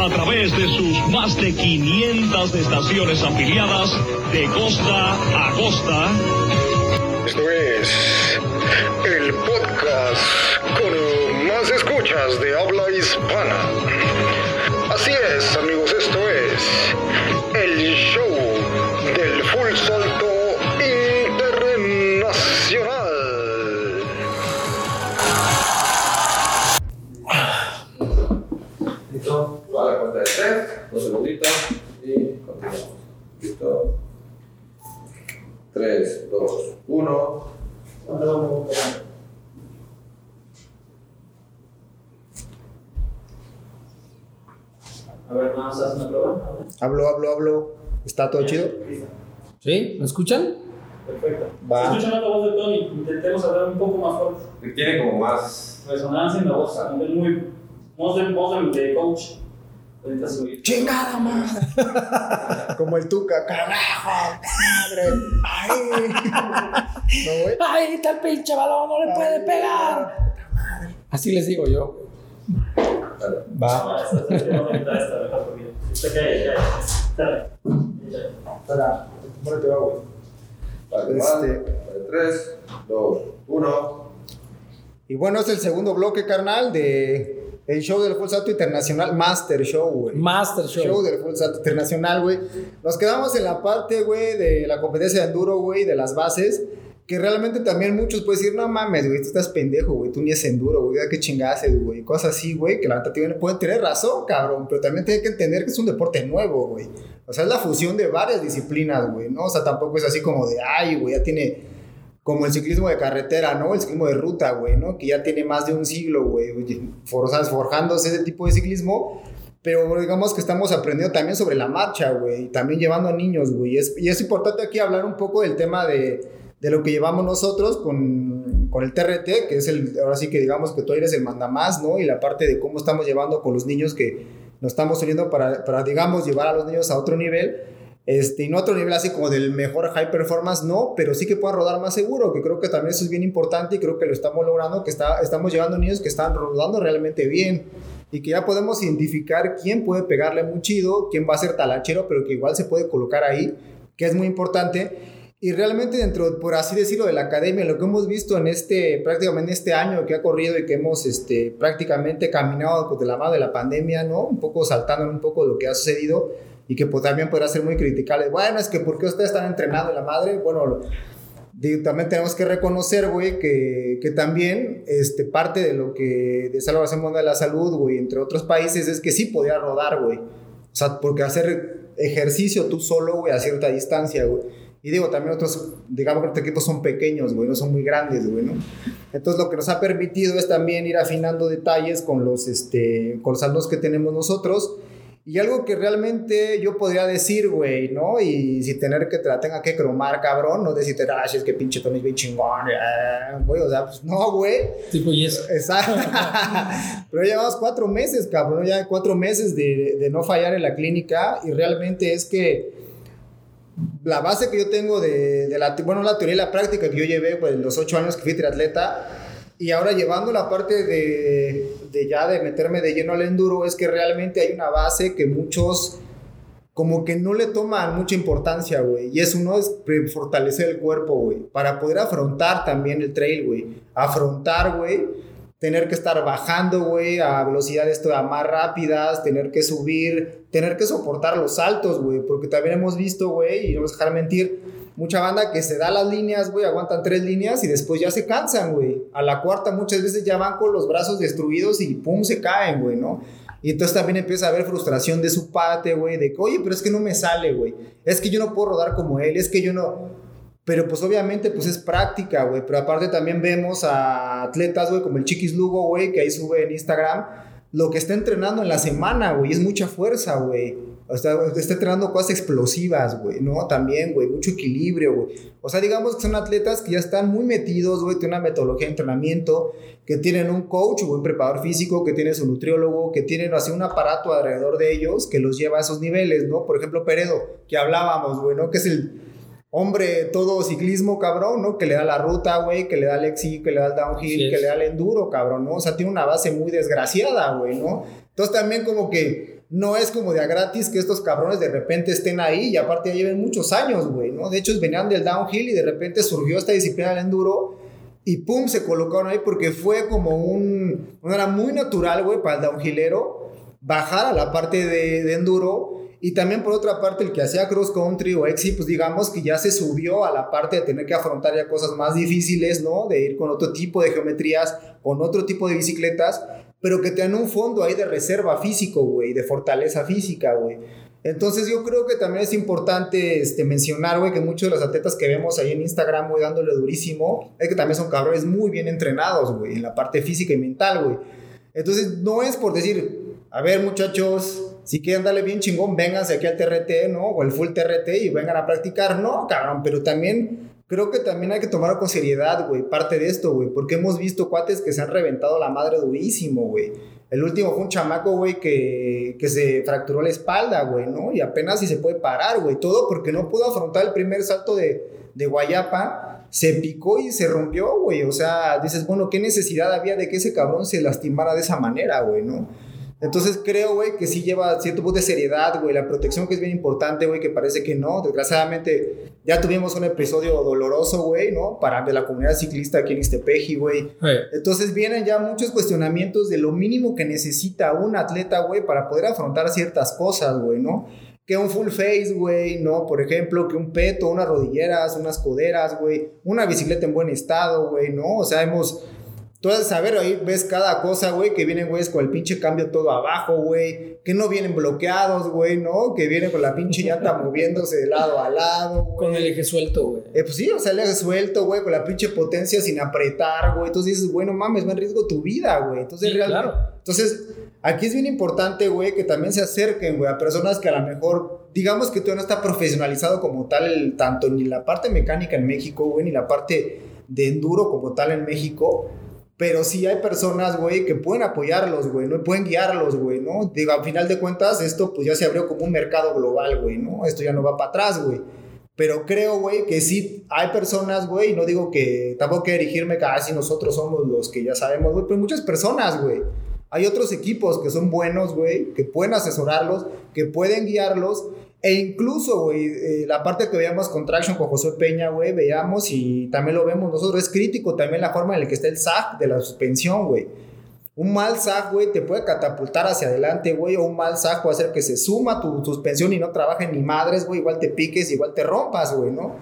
a través de sus más de 500 estaciones afiliadas de costa a costa. Esto es el podcast con más escuchas de habla hispana. Así es, amigos, 3, 2, 1. A ver, más, haz una prueba. Hablo, hablo, hablo. ¿Está todo chido? ¿Sí? ¿Me escuchan? Perfecto. Va. Escuchan la voz de Tony. Intentemos hablar un poco más fuerte. Tiene como más resonancia en la voz. Muy, voz, de, voz de coach. Ahorita subir. ¡Chingada madre! Como el tuca, carajo, madre. ¡Ay! ¿No, güey? ¡Ay, tal pinche balón! ¡No le puede pegar! Así les digo yo. Va. Ah, Este- vale. Tres, dos, uno. Y bueno, es el segundo bloque, carnal, de el show del Full Salto Internacional, Master Show, güey. Master Show. Show del Full Salto Internacional, güey. Nos quedamos en la parte, güey, de la competencia de enduro, güey, de las bases. Que realmente también muchos pueden decir, no mames, güey, tú estás pendejo, güey, tú ni es enduro, güey, qué chingada haces, güey. Cosas así, güey, que la neta tienen- pueden tener razón, cabrón, pero también tienen que entender que es un deporte nuevo, güey. O sea, es la fusión de varias disciplinas, güey, ¿no? O sea, tampoco es así como de, ay, güey, ya tiene como el ciclismo de carretera, ¿no? El ciclismo de ruta, güey, ¿no? Que ya tiene más de un siglo, güey, forjándose ese tipo de ciclismo. Pero digamos que estamos aprendiendo también sobre la marcha, güey, y también llevando a niños, güey. Es, y es importante aquí hablar un poco del tema de, de lo que llevamos nosotros con, con el TRT, que es el, ahora sí que digamos que tú eres el mandamás, ¿no? Y la parte de cómo estamos llevando con los niños que nos estamos uniendo para, para digamos, llevar a los niños a otro nivel. Este, y no a otro nivel así como del mejor high performance, no, pero sí que puedan rodar más seguro, que creo que también eso es bien importante y creo que lo estamos logrando, que está, estamos llevando niños que están rodando realmente bien y que ya podemos identificar quién puede pegarle muy chido, quién va a ser talachero, pero que igual se puede colocar ahí, que es muy importante. Y realmente dentro, por así decirlo, de la academia, lo que hemos visto en este, prácticamente este año que ha corrido y que hemos este, prácticamente caminado pues, de la mano de la pandemia, ¿no? Un poco saltando un poco lo que ha sucedido y que pues, también podrá ser muy criticable. Bueno, es que ¿por qué ustedes están entrenando en la madre? Bueno, también tenemos que reconocer, güey, que, que también este, parte de lo que de Salvación Mundial de la Salud, güey, entre otros países, es que sí podía rodar, güey. O sea, porque hacer ejercicio tú solo, güey, a cierta distancia, güey. Y digo, también otros, digamos que otros equipos son pequeños, güey, no son muy grandes, güey, ¿no? Entonces lo que nos ha permitido es también ir afinando detalles con los, este, con los que tenemos nosotros. Y algo que realmente yo podría decir, güey, ¿no? Y si tener que te la tenga que cromar, cabrón, no decirte, ah, si es que pinche Tony es bien chingón, eh", güey, o sea, pues no, güey. Tipo, y eso. Exacto. Pero ya llevamos cuatro meses, cabrón, ya cuatro meses de, de no fallar en la clínica y realmente es que la base que yo tengo de, de la, bueno, la teoría y la práctica que yo llevé, pues, los ocho años que fui triatleta, y ahora llevando la parte de, de ya de meterme de lleno al enduro, es que realmente hay una base que muchos como que no le toman mucha importancia, güey. Y es uno es fortalecer el cuerpo, güey. Para poder afrontar también el trail, güey. Afrontar, güey. Tener que estar bajando, güey, a velocidades todavía más rápidas, tener que subir, tener que soportar los saltos, güey. Porque también hemos visto, güey, y no vamos a dejar mentir, mucha banda que se da las líneas, güey, aguantan tres líneas y después ya se cansan, güey. A la cuarta muchas veces ya van con los brazos destruidos y pum, se caen, güey, ¿no? Y entonces también empieza a haber frustración de su parte, güey, de que, oye, pero es que no me sale, güey. Es que yo no puedo rodar como él, es que yo no... Pero pues obviamente pues es práctica, güey. Pero aparte también vemos a atletas, güey, como el Chiquis Lugo, güey, que ahí sube en Instagram, lo que está entrenando en la semana, güey, es mucha fuerza, güey. O sea, está entrenando cosas explosivas, güey, ¿no? También, güey, mucho equilibrio, güey. O sea, digamos que son atletas que ya están muy metidos, güey, tienen una metodología de entrenamiento, que tienen un coach, o un preparador físico, que tiene su nutriólogo, que tienen así un aparato alrededor de ellos que los lleva a esos niveles, ¿no? Por ejemplo, Peredo, que hablábamos, güey, ¿no? Que es el hombre todo ciclismo, cabrón, ¿no? Que le da la ruta, güey, que le da el exi, que le da el downhill, es. que le da el enduro, cabrón, ¿no? O sea, tiene una base muy desgraciada, güey, ¿no? Entonces también como que no es como de a gratis que estos cabrones de repente estén ahí y aparte ya lleven muchos años, güey, ¿no? De hecho, venían del downhill y de repente surgió esta disciplina del enduro y pum, se colocaron ahí porque fue como un, era muy natural, güey, para el downhillero bajar a la parte de, de enduro y también por otra parte el que hacía cross country o exi, pues digamos que ya se subió a la parte de tener que afrontar ya cosas más difíciles, ¿no? De ir con otro tipo de geometrías, con otro tipo de bicicletas, pero que tengan un fondo ahí de reserva físico, güey, de fortaleza física, güey. Entonces yo creo que también es importante este, mencionar, güey, que muchos de los atletas que vemos ahí en Instagram, güey, dándole durísimo, es que también son cabrones muy bien entrenados, güey, en la parte física y mental, güey. Entonces no es por decir, a ver muchachos, si quieren darle bien chingón, vénganse aquí al TRT, ¿no? O el full TRT y vengan a practicar. No, cabrón, pero también creo que también hay que tomarlo con seriedad, güey, parte de esto, güey, porque hemos visto cuates que se han reventado la madre durísimo, güey. El último fue un chamaco, güey, que, que se fracturó la espalda, güey, ¿no? Y apenas si se puede parar, güey. Todo porque no pudo afrontar el primer salto de, de Guayapa. Se picó y se rompió, güey. O sea, dices, bueno, ¿qué necesidad había de que ese cabrón se lastimara de esa manera, güey, ¿no? Entonces creo, güey, que sí lleva cierto punto de seriedad, güey, la protección que es bien importante, güey, que parece que no. Desgraciadamente ya tuvimos un episodio doloroso, güey, ¿no? Para de la comunidad ciclista aquí en Istepeji, güey. Entonces vienen ya muchos cuestionamientos de lo mínimo que necesita un atleta, güey, para poder afrontar ciertas cosas, güey, ¿no? Que un full face, güey, ¿no? Por ejemplo, que un peto, unas rodilleras, unas coderas, güey, una bicicleta en buen estado, güey, ¿no? O sea, hemos Tú vas a saber, ahí ves cada cosa, güey, que vienen, güeyes, con el pinche cambio todo abajo, güey. Que no vienen bloqueados, güey, ¿no? Que vienen con la pinche llanta moviéndose de lado a lado, güey. Con el eje suelto, güey. Eh, pues sí, o sea, el eje suelto, güey, con la pinche potencia sin apretar, güey. Entonces dices, bueno, mames, va en riesgo tu vida, güey. Entonces, Sí, realmente. claro. Entonces, aquí es bien importante, güey, que también se acerquen, güey, a personas que a lo mejor, digamos que todavía no está profesionalizado como tal, tanto ni la parte mecánica en México, güey, ni la parte de enduro como tal en México. Pero sí hay personas, güey, que pueden apoyarlos, güey, ¿no? Pueden guiarlos, güey, ¿no? Digo, al final de cuentas, esto pues ya se abrió como un mercado global, güey, ¿no? Esto ya no va para atrás, güey. Pero creo, güey, que sí hay personas, güey, no digo que tampoco que dirigirme casi nosotros somos los que ya sabemos, güey, pero muchas personas, güey. Hay otros equipos que son buenos, güey, que pueden asesorarlos, que pueden guiarlos. E incluso, güey, eh, la parte que veíamos con Traction con José Peña, güey, veíamos y también lo vemos nosotros. Es crítico también la forma en la que está el SAC de la suspensión, güey. Un mal SAC, güey, te puede catapultar hacia adelante, güey, o un mal SAC puede hacer que se suma tu suspensión y no trabaje ni madres, güey, igual te piques, igual te rompas, güey, ¿no?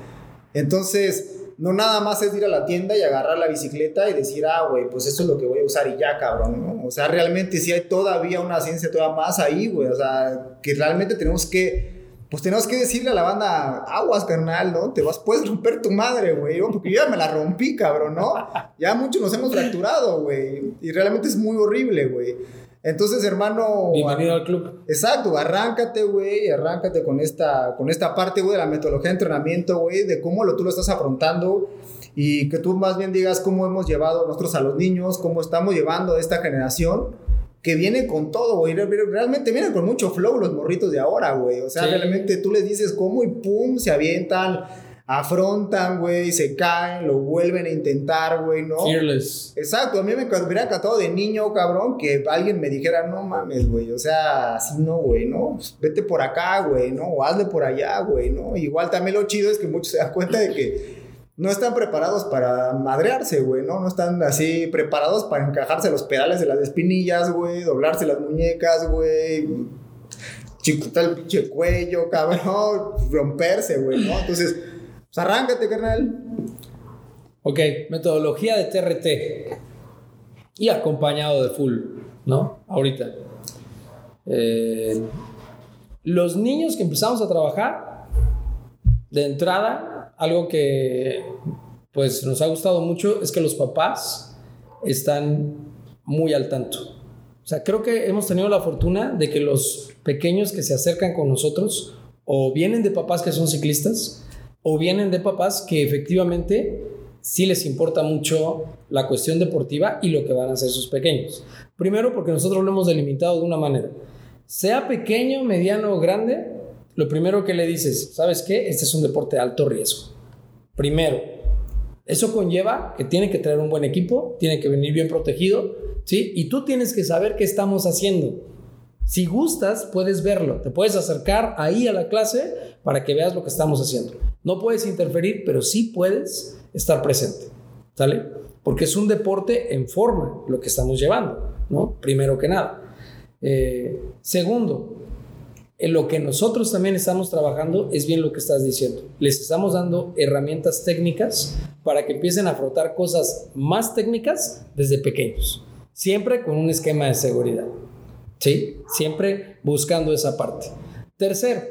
Entonces, no nada más es ir a la tienda y agarrar la bicicleta y decir, ah, güey, pues eso es lo que voy a usar y ya, cabrón, ¿no? O sea, realmente sí hay todavía una ciencia todavía más ahí, güey, o sea, que realmente tenemos que, pues tenemos que decirle a la banda, aguas, carnal, ¿no? Te vas, puedes romper tu madre, güey, porque yo ya me la rompí, cabrón, ¿no? Ya muchos nos hemos fracturado, güey, y realmente es muy horrible, güey. Entonces, hermano... Bienvenido al club. Exacto, arráncate, güey, arráncate con esta, con esta parte, güey, de la metodología de entrenamiento, güey, de cómo lo, tú lo estás afrontando y que tú más bien digas cómo hemos llevado nosotros a los niños, cómo estamos llevando a esta generación que viene con todo, güey, Re- realmente viene con mucho flow los morritos de ahora, güey, o sea, Sí. realmente tú les dices cómo y pum, se avientan, afrontan, güey, se caen, lo vuelven a intentar, güey, ¿no? Fearless. Exacto, a mí me me hubiera encantado de niño, cabrón, que alguien me dijera, no mames, güey, o sea, así no, güey, ¿no? Pues vete por acá, güey, ¿no? O hazle por allá, güey, ¿no? Igual también lo chido es que muchos se dan cuenta de que no están preparados para madrearse, güey, ¿no? No están así preparados para encajarse los pedales de las espinillas, güey, doblarse las muñecas, güey, chicotar el pinche cuello, cabrón, romperse, güey, ¿no? Entonces, pues arráncate, carnal. Ok, metodología de TRT. Y acompañado de full, ¿no? Ahorita. Eh, los niños que empezamos a trabajar, de entrada, algo que pues nos ha gustado mucho es que los papás están muy al tanto. O sea, creo que hemos tenido la fortuna de que los pequeños que se acercan con nosotros o vienen de papás que son ciclistas o vienen de papás que efectivamente sí les importa mucho la cuestión deportiva y lo que van a hacer sus pequeños. Primero porque nosotros lo hemos delimitado de una manera. Sea pequeño, mediano o grande, lo primero que le dices, ¿sabes qué? Este es un deporte de alto riesgo. Primero, eso conlleva que tiene que traer un buen equipo, tiene que venir bien protegido, ¿sí? Y tú tienes que saber qué estamos haciendo. Si gustas, puedes verlo. Te puedes acercar ahí a la clase para que veas lo que estamos haciendo. No puedes interferir, pero sí puedes estar presente. ¿Sale? Porque es un deporte en forma lo que estamos llevando, ¿no? Primero que nada. Eh, segundo, en lo que nosotros también estamos trabajando es bien lo que estás diciendo. Les estamos dando herramientas técnicas para que empiecen a frotar cosas más técnicas desde pequeños, siempre con un esquema de seguridad. ¿Sí? Siempre buscando esa parte. Tercero,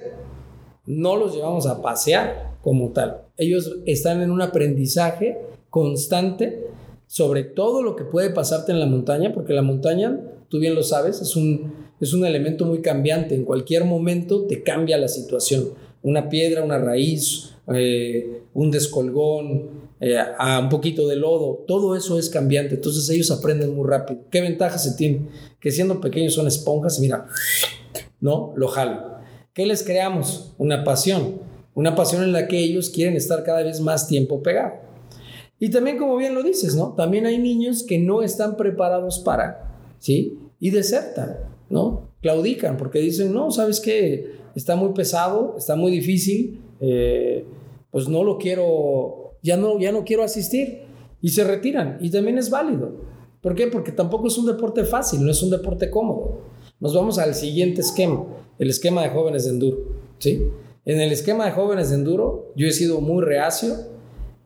no los llevamos a pasear como tal. Ellos están en un aprendizaje constante sobre todo lo que puede pasarte en la montaña, porque la montaña, tú bien lo sabes, es un, es un elemento muy cambiante. En cualquier momento te cambia la situación. Una piedra, una raíz, eh, un descolgón, eh, un poquito de lodo, todo eso es cambiante. Entonces ellos aprenden muy rápido. ¿Qué ventaja se tiene? Que siendo pequeños son esponjas, mira, ¿no? Lo jalo. ¿Qué les creamos? Una pasión. Una pasión en la que ellos quieren estar cada vez más tiempo pegados. Y también, como bien lo dices, ¿no? También hay niños que no están preparados para, ¿sí? Y desertan, ¿no? Claudican porque dicen, no, ¿sabes qué? Está muy pesado, está muy difícil, eh, pues no lo quiero, ya no, ya no quiero asistir. Y se retiran. Y también es válido. ¿Por qué? Porque tampoco es un deporte fácil, no es un deporte cómodo. Nos vamos al siguiente esquema, el esquema de jóvenes de enduro, ¿sí? En el esquema de jóvenes de enduro, yo he sido muy reacio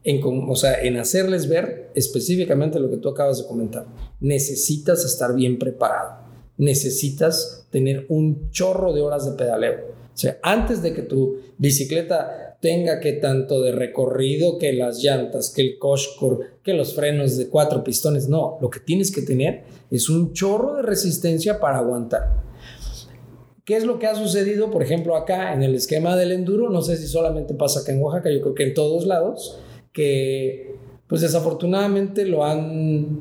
en, o sea, en hacerles ver específicamente lo que tú acabas de comentar. Necesitas estar bien preparado. Necesitas tener un chorro de horas de pedaleo. O sea, antes de que tu bicicleta tenga que tanto de recorrido, que las llantas, que el coshcore, que los frenos de cuatro pistones, no, lo que tienes que tener es un chorro de resistencia para aguantar. ¿Qué es lo que ha sucedido, por ejemplo, acá en el esquema del enduro? No sé si solamente pasa acá en Oaxaca, yo creo que en todos lados que pues desafortunadamente lo han,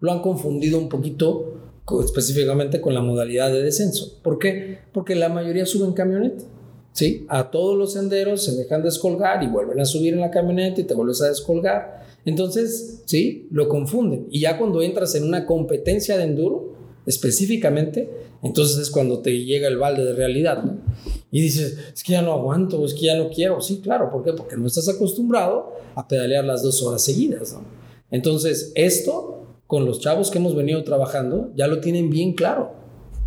lo han confundido un poquito específicamente con la modalidad de descenso. ¿Por qué? Porque la mayoría suben camioneta. ¿sí? A todos los senderos se dejan descolgar y vuelven a subir en la camioneta y te vuelves a descolgar. Entonces, ¿sí? Lo confunden. Y ya cuando entras en una competencia de enduro, específicamente, entonces es cuando te llega el balde de realidad, ¿no? Y dices, es que ya no aguanto, es que ya no quiero. Sí, claro, ¿por qué? Porque no estás acostumbrado a pedalear las dos horas seguidas, ¿no? Entonces, esto, con los chavos que hemos venido trabajando, ya lo tienen bien claro,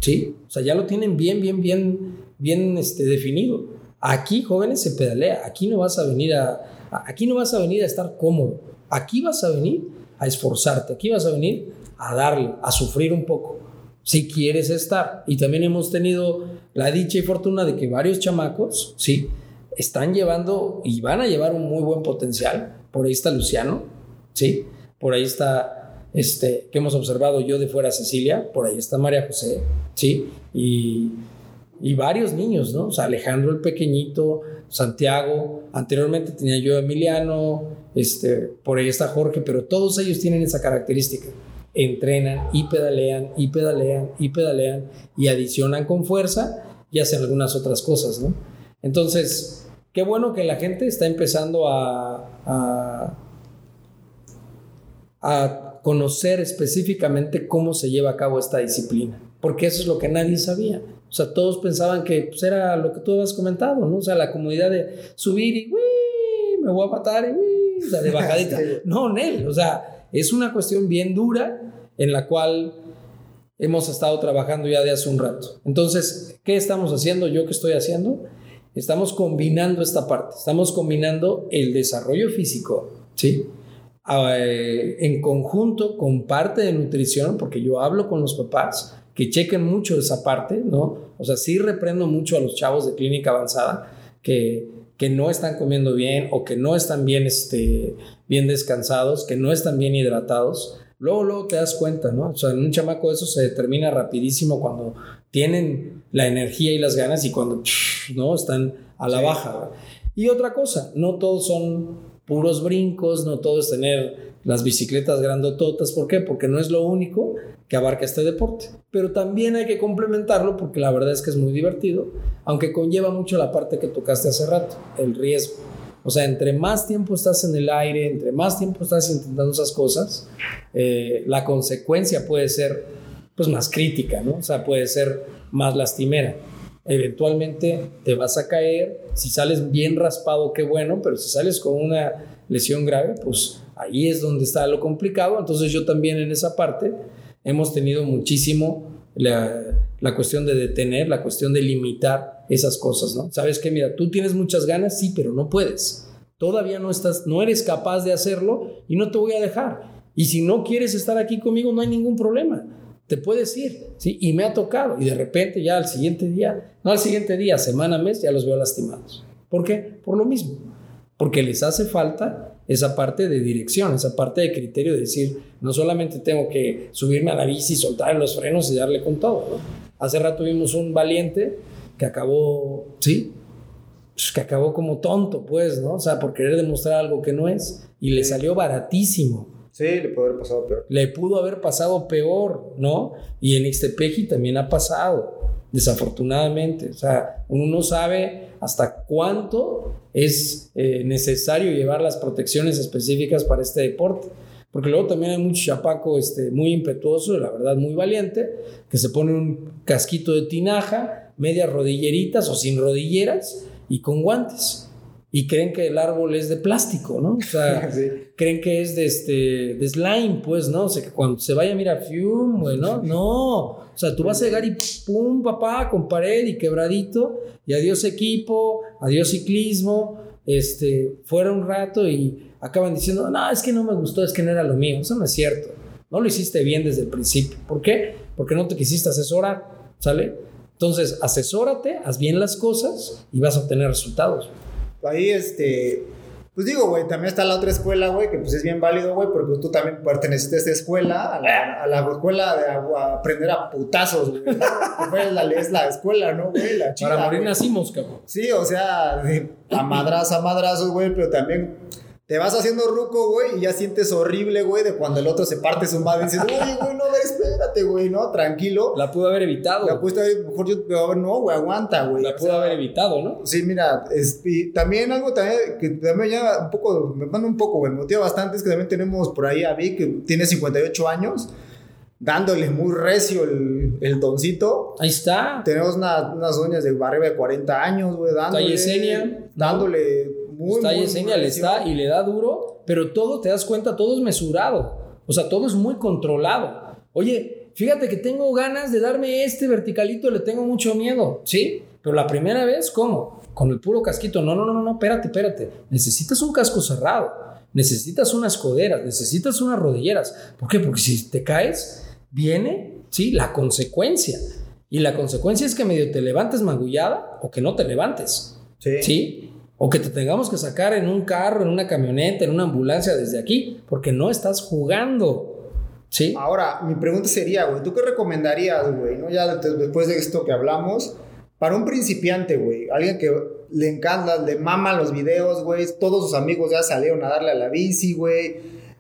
¿sí? O sea, ya lo tienen bien, bien, bien, bien este, definido. Aquí, jóvenes, se pedalea. Aquí no vas a venir a, aquí no vas a venir a estar cómodo. Aquí vas a venir a esforzarte. Aquí vas a venir a darle, a sufrir un poco si quieres estar. Y también hemos tenido la dicha y fortuna de que varios chamacos, sí, están llevando y van a llevar un muy buen potencial. Por ahí está Luciano, sí, por ahí está este que hemos observado yo de fuera Cecilia, por ahí está María José, sí, y, y varios niños, ¿no? Alejandro el pequeñito, Santiago, anteriormente tenía yo Emiliano, este, por ahí está Jorge, pero todos ellos tienen esa característica entrenan y pedalean y pedalean y pedalean y adicionan con fuerza y hacen algunas otras cosas, ¿no? Entonces, qué bueno que la gente está empezando a conocer específicamente cómo se lleva a cabo esta disciplina, porque eso es lo que nadie sabía. O sea, todos pensaban que pues, era lo que tú habías comentado, ¿no? O sea, la comodidad de subir y, uy, me voy a matar y, uy, o sea, de bajadita. No, Nel, o sea, es una cuestión bien dura en la cual hemos estado trabajando ya de hace un rato. Entonces, ¿qué estamos haciendo? ¿Yo qué estoy haciendo? Estamos combinando esta parte, estamos combinando el desarrollo físico, ¿sí? Eh, en conjunto con parte de nutrición, porque yo hablo con los papás que chequen mucho esa parte, ¿no? O sea, sí reprendo mucho a los chavos de clínica avanzada que, que no están comiendo bien o que no están bien este, bien descansados, que no están bien hidratados, luego, luego te das cuenta, ¿no? O sea, en un chamaco eso se determina rapidísimo cuando tienen la energía y las ganas y cuando, ¿no? Están a la baja. Y otra cosa, no todos son puros brincos, no todo es tener las bicicletas grandototas. ¿Por qué? Porque no es lo único que abarca este deporte. Pero también hay que complementarlo porque la verdad es que es muy divertido, aunque conlleva mucho la parte que tocaste hace rato, el riesgo. O sea, entre más tiempo estás en el aire, entre más tiempo estás intentando esas cosas, eh, la consecuencia puede ser pues más crítica, ¿no? O sea, puede ser más lastimera. Eventualmente te vas a caer, si sales bien raspado, qué bueno, pero si sales con una lesión grave, pues ahí es donde está lo complicado. Entonces yo también en esa parte hemos tenido muchísimo la, la cuestión de detener, la cuestión de limitar esas cosas, ¿no? Sabes que, mira, tú tienes muchas ganas, sí, pero no puedes. Todavía no estás, no eres capaz de hacerlo y no te voy a dejar. Y si no quieres estar aquí conmigo, no hay ningún problema. Te puedes ir, ¿sí? Y me ha tocado. Y de repente ya al siguiente día, no al siguiente día, semana, mes, ya los veo lastimados. ¿Por qué? Por lo mismo. Porque les hace falta esa parte de dirección, esa parte de criterio de decir, no solamente tengo que subirme a la bici, soltar los frenos y darle con todo. ¿no? Hace rato vimos un valiente que acabó, ¿sí? Pues que acabó como tonto, pues, ¿no? O sea, por querer demostrar algo que no es. Y le salió baratísimo. Sí, le puede haber pasado peor. Le pudo haber pasado peor, ¿no? Y en Ixtepeji también ha pasado, desafortunadamente. O sea, uno no sabe hasta cuánto es eh, necesario llevar las protecciones específicas para este deporte. Porque luego también hay mucho chapaco este, muy impetuoso, la verdad muy valiente, que se pone un casquito de tinaja, medias rodilleritas o sin rodilleras y con guantes. Y creen que el árbol es de plástico, ¿no? O sea, Sí. creen que es de, este, de slime, pues, ¿no? O sea, que cuando se vaya, mira, fium, güey, ¿no? No. O sea, tú vas a llegar y pum, papá, con pared y quebradito, y adiós equipo, adiós ciclismo, este, fuera un rato y acaban diciendo, no, es que no me gustó, es que no era lo mío. Eso no es cierto. No lo hiciste bien desde el principio. ¿Por qué? Porque no te quisiste asesorar, ¿sale? Entonces, asesórate, haz bien las cosas y vas a obtener resultados. Ahí, este. Pues digo, güey, también está la otra escuela, güey, que pues es bien válido, güey, porque tú también perteneciste a esta escuela, a la, a la escuela de a- a aprender a putazos, güey. fue la, es la escuela, ¿no, güey? La chida, Para morir güey. nacimos, cabrón. Sí, o sea, a madrazo, a madrazo, güey, pero también te vas haciendo ruco, güey, y ya sientes horrible, güey, de cuando el otro se parte su madre y dices, oye, güey, no, espérate, güey, ¿no? Tranquilo. La pudo haber evitado. La puesta ahí, mejor yo, no, güey, aguanta, güey. La pudo sea, haber evitado, ¿no? Sí, mira, es- y también algo también que también ya un poco, me manda un poco, güey, me motiva bastante, es que también tenemos por ahí a Vic, que tiene 58 años, dándole muy recio el, el doncito. Ahí está. Tenemos una- unas doñas de arriba de 40 años, güey, dándole. Yesenia. Dándole muy, está muy, muy Yesenia, le está y le da duro, pero todo, te das cuenta, todo es mesurado. O sea, todo es muy controlado. Oye, fíjate que tengo ganas de darme este verticalito, le tengo mucho miedo, ¿sí? Pero la primera vez, ¿cómo? Con el puro casquito. No, no, no, no, no, espérate, espérate. Necesitas un casco cerrado. Necesitas unas coderas, necesitas unas rodilleras. ¿Por qué? Porque si te caes, viene, sí, la consecuencia. Y la consecuencia es que medio te levantes magullada o que no te levantes. Sí. ¿sí? O que te tengamos que sacar en un carro, en una camioneta, en una ambulancia desde aquí, porque no estás jugando, ¿sí? Ahora, mi pregunta sería, güey, ¿tú qué recomendarías, güey? ¿no? Ya de- después de esto que hablamos, para un principiante, güey, alguien que le encanta, le mama los videos, güey, todos sus amigos ya salieron a darle a la bici, güey,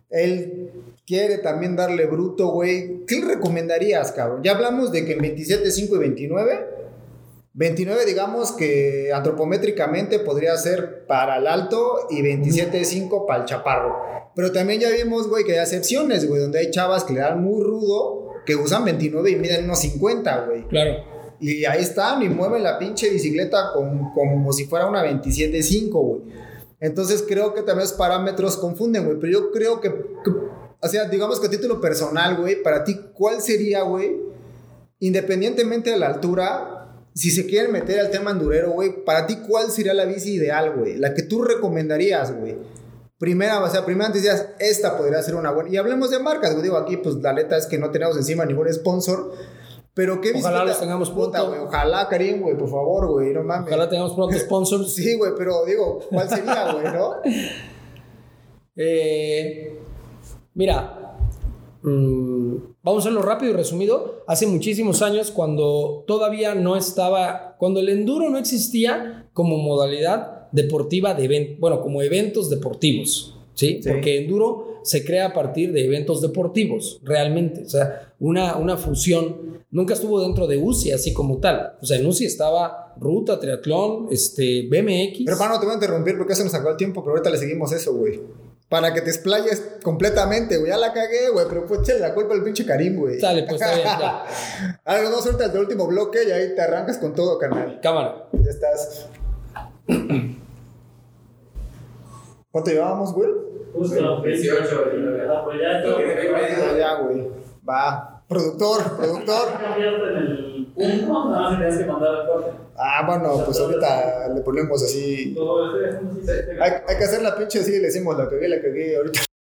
él quiere también darle bruto, güey, ¿qué recomendarías, cabrón? Ya hablamos de que en 27, 5 y 29, 29 digamos que antropométricamente podría ser para el alto y 27, 5 para el chaparro. Pero también ya vimos, güey, que hay excepciones, güey, donde hay chavas que le dan muy rudo, que usan 29 y miden unos 50, güey. Claro. Y ahí están y mueven la pinche bicicleta con- como si fuera una 27.5, güey. Entonces creo que también los parámetros confunden, güey. Pero yo creo que, que- o sea, digamos que a título personal, güey, para ti, ¿cuál sería, güey? Independientemente de la altura, si se quieren meter al tema endurero, güey, para ti, ¿cuál sería la bici ideal, güey? La que tú recomendarías, güey. Primera, o sea, primero antes decías, esta podría ser una buena. Y hablemos de marcas, güey. Digo, aquí, pues la neta es que no tenemos encima ningún sponsor. Pero qué Ojalá bicicleta- los tengamos pronto. güey. Ojalá, Karim, güey, por favor, güey. No mames. Ojalá tengamos pronto sponsors. Sí, güey, pero digo, ¿cuál sería, güey, no? Eh, mira, mm, vamos a hacerlo rápido y resumido. Hace muchísimos años, cuando todavía no estaba, cuando el enduro no existía como modalidad deportiva de event, bueno, como eventos deportivos, ¿sí? Sí. Porque enduro se crea a partir de eventos deportivos, realmente. O sea, una, una fusión. Nunca estuvo dentro de UCI así como tal. O sea, en UCI estaba ruta, triatlón, este, BMX. Pero, hermano, te voy a interrumpir porque ya se nos acabó el tiempo, pero ahorita le seguimos eso, güey. Para que te explayes completamente, güey. Ya la cagué, güey, pero pues échale la culpa al pinche Karim, güey. Sale, pues está bien, ya. Ahora nos vamos ahorita al último bloque y ahí te arrancas con todo, carnal. Cámara. Ya estás. ¿Cuánto llevábamos, güey? Justo, 18, Ah, pues. Ah, ya, güey. Va. Productor, productor. Punto, nada más tenías que mandar el corte. Ah, bueno, pues ahorita le ponemos así. Todo este. Hay, hay que hacer la pinche así, le decimos la cagué, la cagué. Ahorita